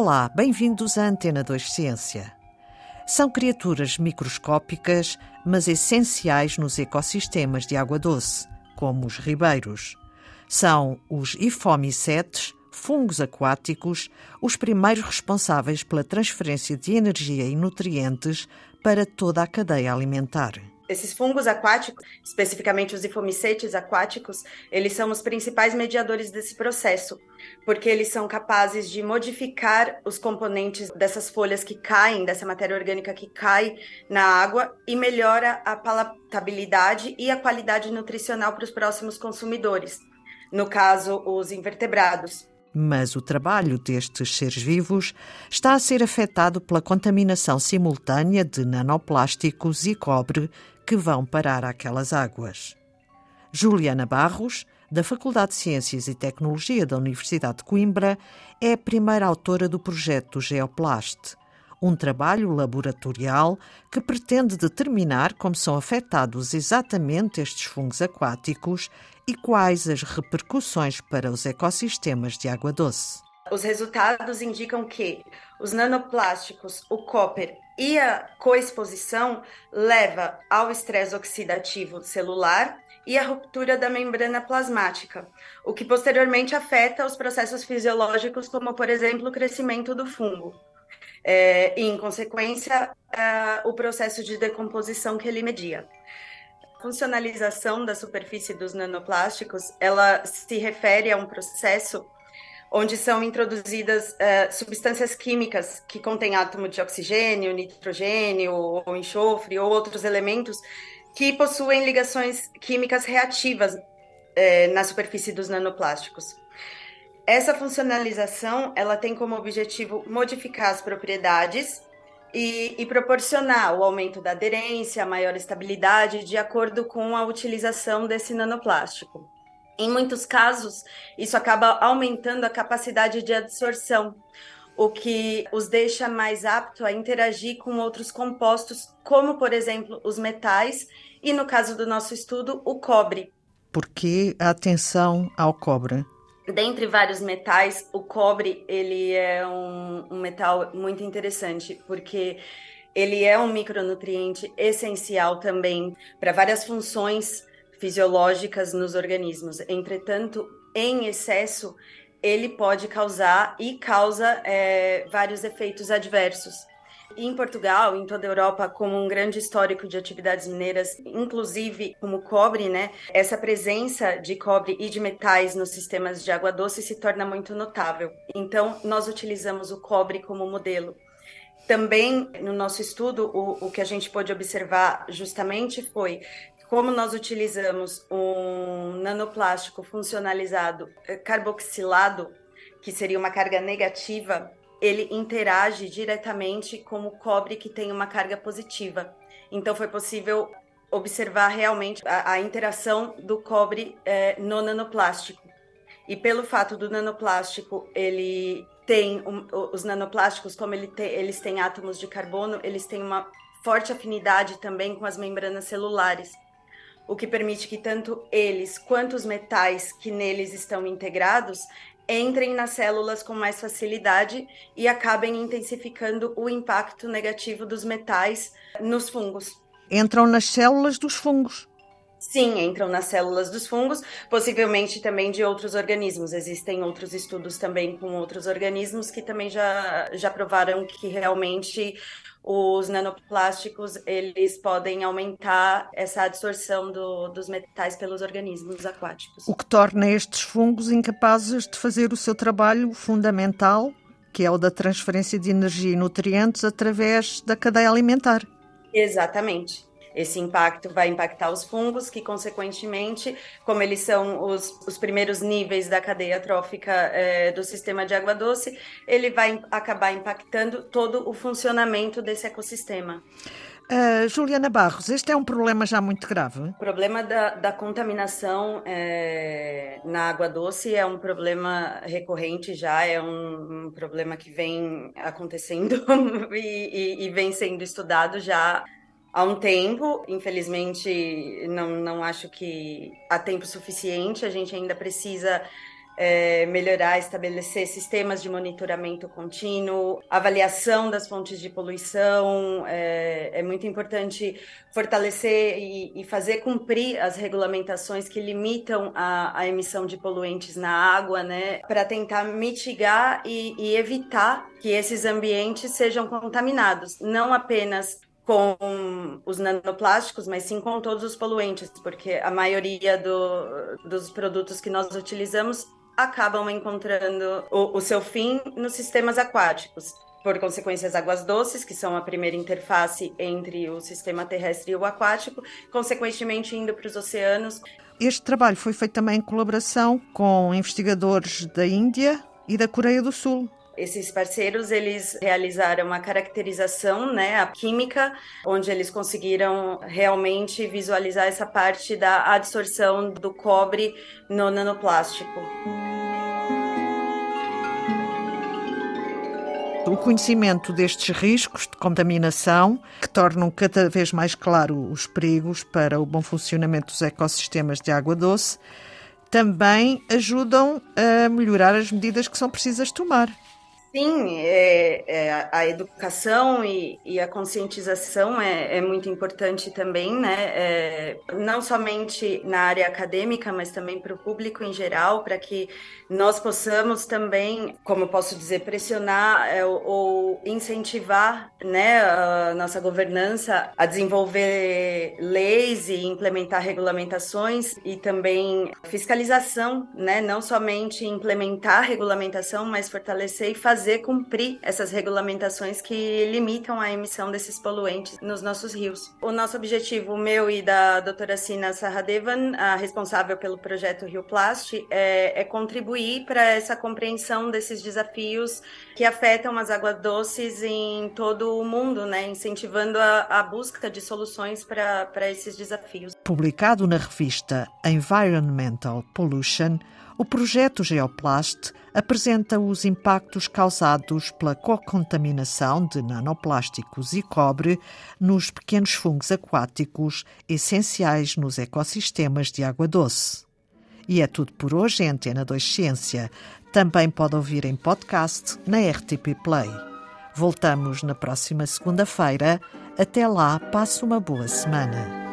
Olá, bem-vindos à Antena 2 Ciência. São criaturas microscópicas, mas essenciais nos ecossistemas de água doce, como os ribeiros. São os ifomicetes, fungos aquáticos, os primeiros responsáveis pela transferência de energia e nutrientes para toda a cadeia alimentar. Esses fungos aquáticos, especificamente os ifomicetes aquáticos, eles são os principais mediadores desse processo, porque eles são capazes de modificar os componentes dessas folhas que caem, dessa matéria orgânica que cai na água e melhora a palatabilidade e a qualidade nutricional para os próximos consumidores, no caso, os invertebrados. Mas o trabalho destes seres vivos está a ser afetado pela contaminação simultânea de nanoplásticos e cobre que vão parar aquelas águas. Juliana Barros, da Faculdade de Ciências e Tecnologia da Universidade de Coimbra, é a primeira autora do projeto Geoplast, um trabalho laboratorial que pretende determinar como são afetados exatamente estes fungos aquáticos e quais as repercussões para os ecossistemas de água doce. Os resultados indicam que os nanoplásticos, o copper e a coexposição leva ao estresse oxidativo celular e à ruptura da membrana plasmática, o que posteriormente afeta os processos fisiológicos, como por exemplo o crescimento do fungo. É, e, em consequência, é, o processo de decomposição que ele media. A funcionalização da superfície dos nanoplásticos, ela se refere a um processo onde são introduzidas uh, substâncias químicas que contêm átomo de oxigênio, nitrogênio, ou enxofre, ou outros elementos que possuem ligações químicas reativas uh, na superfície dos nanoplásticos. Essa funcionalização ela tem como objetivo modificar as propriedades e, e, proporcionar o aumento da aderência, a maior estabilidade, de acordo com a utilização desse nanoplástico. Em muitos casos, isso acaba aumentando a capacidade de absorção, o que os deixa mais apto a interagir com outros compostos, como, por exemplo, os metais e, no caso do nosso estudo, o cobre. Por que a atenção ao cobre? Dentre vários metais, o cobre ele é um, um metal muito interessante, porque ele é um micronutriente essencial também para várias funções fisiológicas nos organismos. Entretanto, em excesso, ele pode causar e causa é, vários efeitos adversos. Em Portugal, em toda a Europa, como um grande histórico de atividades mineiras, inclusive como cobre, né? Essa presença de cobre e de metais nos sistemas de água doce se torna muito notável. Então, nós utilizamos o cobre como modelo. Também no nosso estudo, o, o que a gente pôde observar justamente foi como nós utilizamos um nanoplástico funcionalizado eh, carboxilado, que seria uma carga negativa, ele interage diretamente com o cobre que tem uma carga positiva. Então foi possível observar realmente a, a interação do cobre é, no nanoplástico. E pelo fato do nanoplástico ele tem um, os nanoplásticos, como ele te, eles têm átomos de carbono, eles têm uma forte afinidade também com as membranas celulares o que permite que tanto eles quanto os metais que neles estão integrados entrem nas células com mais facilidade e acabem intensificando o impacto negativo dos metais nos fungos. Entram nas células dos fungos. Sim, entram nas células dos fungos, possivelmente também de outros organismos. Existem outros estudos também com outros organismos que também já, já provaram que realmente os nanoplásticos eles podem aumentar essa absorção do, dos metais pelos organismos aquáticos. O que torna estes fungos incapazes de fazer o seu trabalho fundamental, que é o da transferência de energia e nutrientes através da cadeia alimentar. Exatamente. Esse impacto vai impactar os fungos, que, consequentemente, como eles são os, os primeiros níveis da cadeia trófica é, do sistema de água doce, ele vai acabar impactando todo o funcionamento desse ecossistema. Uh, Juliana Barros, este é um problema já muito grave. O problema da, da contaminação é, na água doce é um problema recorrente já, é um, um problema que vem acontecendo e, e, e vem sendo estudado já há um tempo. Infelizmente, não, não acho que há tempo suficiente. A gente ainda precisa é, melhorar, estabelecer sistemas de monitoramento contínuo, avaliação das fontes de poluição. É, é muito importante fortalecer e, e, fazer cumprir as regulamentações que limitam a, a emissão de poluentes na água, né, para tentar mitigar e, e evitar que esses ambientes sejam contaminados, não apenas com os nanoplásticos, mas sim com todos os poluentes, porque a maioria do, dos produtos que nós utilizamos acabam encontrando o, o seu fim nos sistemas aquáticos. Por consequência, as águas doces, que são a primeira interface entre o sistema terrestre e o aquático, consequentemente indo para os oceanos. Este trabalho foi feito também em colaboração com investigadores da Índia e da Coreia do Sul. Esses parceiros, eles realizaram a caracterização, né, a química, onde eles conseguiram realmente visualizar essa parte da adsorção do cobre no nanoplástico. o conhecimento destes riscos de contaminação, que tornam cada vez mais claro os perigos para o bom funcionamento dos ecossistemas de água doce, também ajudam a melhorar as medidas que são precisas tomar. Sim, é, é, a educação e, e a conscientização é, é, muito importante também, né? É, não somente na área acadêmica, mas também para o público em geral, para que nós possamos também, como eu posso dizer, pressionar é, ou incentivar né, a nossa governança a desenvolver leis e implementar regulamentações e também fiscalização, né? Não somente implementar regulamentação, mas fortalecer e fazer fazer cumprir essas regulamentações que limitam a emissão desses poluentes nos nossos rios. O nosso objetivo, o meu e da doutora Sina Sahadevan, a responsável pelo projeto Rio Plast, é, é contribuir para essa compreensão desses desafios que afetam as águas doces em todo o mundo, né? incentivando a, a busca de soluções para esses desafios. Publicado na revista Environmental Pollution, o projeto Geoplast apresenta os impactos causados pela co-contaminação de nanoplásticos e cobre nos pequenos fungos aquáticos essenciais nos ecossistemas de água doce. E é tudo por hoje em Antena 2 Ciência. Também pode ouvir em podcast na RTP Play. Voltamos na próxima segunda-feira. Até lá, passe uma boa semana.